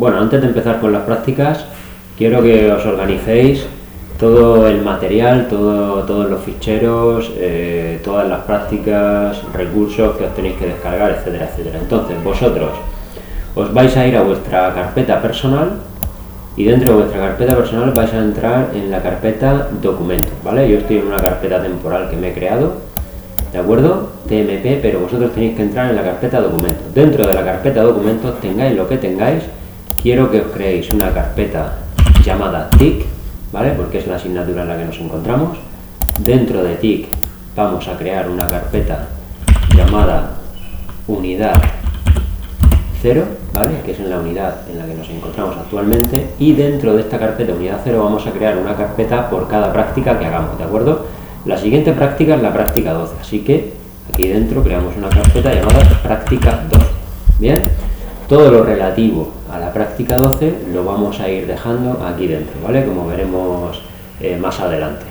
Bueno, antes de empezar con las prácticas, quiero que os organicéis todo el material, todo, todos los ficheros, eh, todas las prácticas, recursos que os tenéis que descargar, etcétera, etcétera. Entonces, vosotros os vais a ir a vuestra carpeta personal y dentro de vuestra carpeta personal vais a entrar en la carpeta documentos, ¿vale? Yo estoy en una carpeta temporal que me he creado, ¿de acuerdo? TMP, pero vosotros tenéis que entrar en la carpeta documentos. Dentro de la carpeta documentos, tengáis lo que tengáis, quiero que os creéis una carpeta llamada TIC, ¿vale? Porque es la asignatura en la que nos encontramos. Dentro de TIC vamos a crear una carpeta llamada unidad 0, ¿vale? que es en la unidad en la que nos encontramos actualmente, y dentro de esta carpeta unidad 0 vamos a crear una carpeta por cada práctica que hagamos, ¿de acuerdo? La siguiente práctica es la práctica 12, así que aquí dentro creamos una carpeta llamada práctica 12, ¿bien? Todo lo relativo a la práctica 12 lo vamos a ir dejando aquí dentro, ¿vale? Como veremos eh, más adelante.